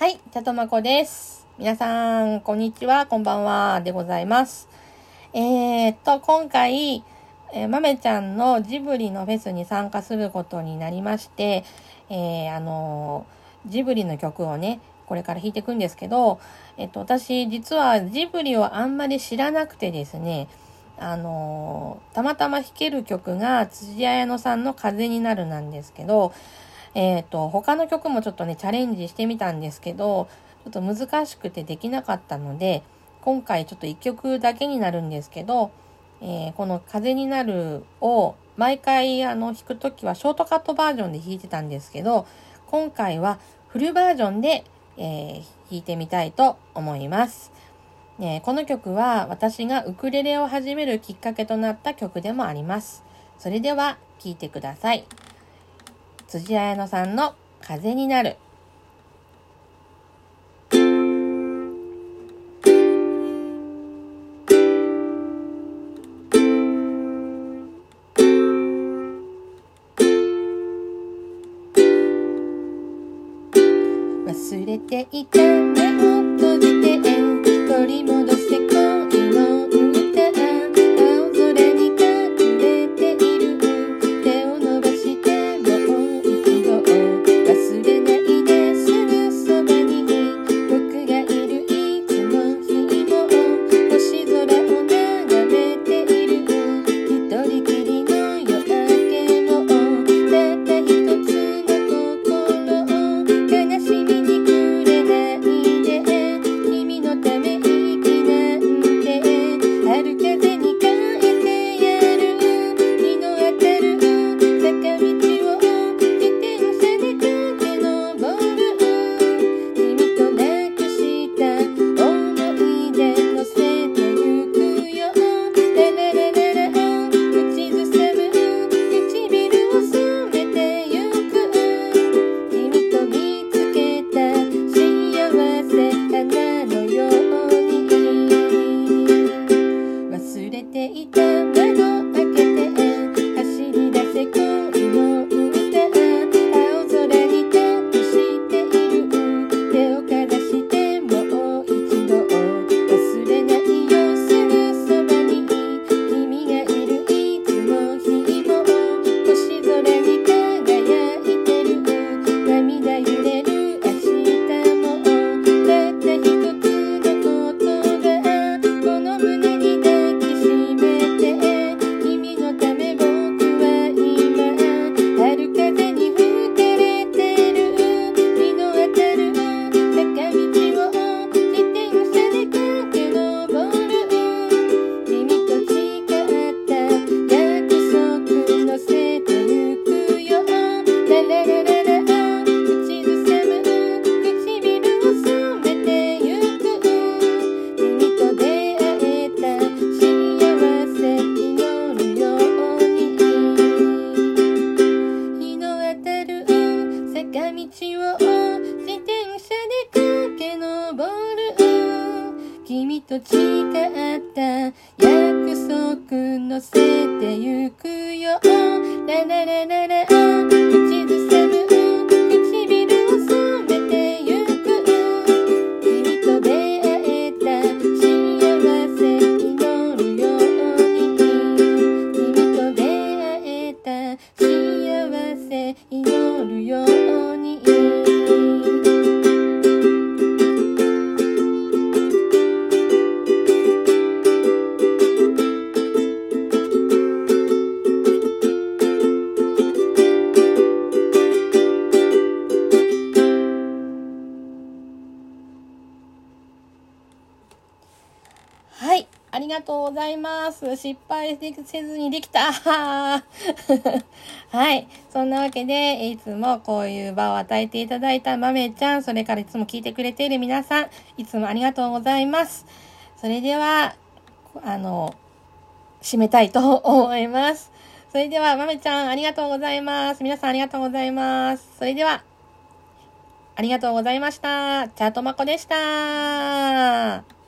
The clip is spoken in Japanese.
はい、ちゃとまこです。皆さん、こんにちは、こんばんは、でございます。えー、っと、今回、えー、まめちゃんのジブリのフェスに参加することになりまして、えー、あのー、ジブリの曲をね、これから弾いていくんですけど、えっと、私、実はジブリをあんまり知らなくてですね、あのたまたま弾ける曲が辻彩乃さんの風になるなんですけど、えっ、ー、と、他の曲もちょっとね、チャレンジしてみたんですけど、ちょっと難しくてできなかったので、今回ちょっと1曲だけになるんですけど、えー、この風になるを毎回あの弾くときはショートカットバージョンで弾いてたんですけど、今回はフルバージョンで、えー、弾いてみたいと思います。えこの曲は私がウクレレを始めるきっかけとなった曲でもあります。それでは聴いてください。辻彩乃さんの風になる。忘れていた目を閉じて取り戻す tener 坂道を自転車で駆け上る君と誓った約束乗せてゆくよ。ラララララ口ずさむ幸せ祈るように。がとうございます。失敗せずにできた。はい。そんなわけで、いつもこういう場を与えていただいたまめちゃん、それからいつも聞いてくれている皆さん、いつもありがとうございます。それでは、あの、締めたいと思います。それでは、まめちゃん、ありがとうございます。皆さんありがとうございます。それでは、ありがとうございました。チャートマコでした。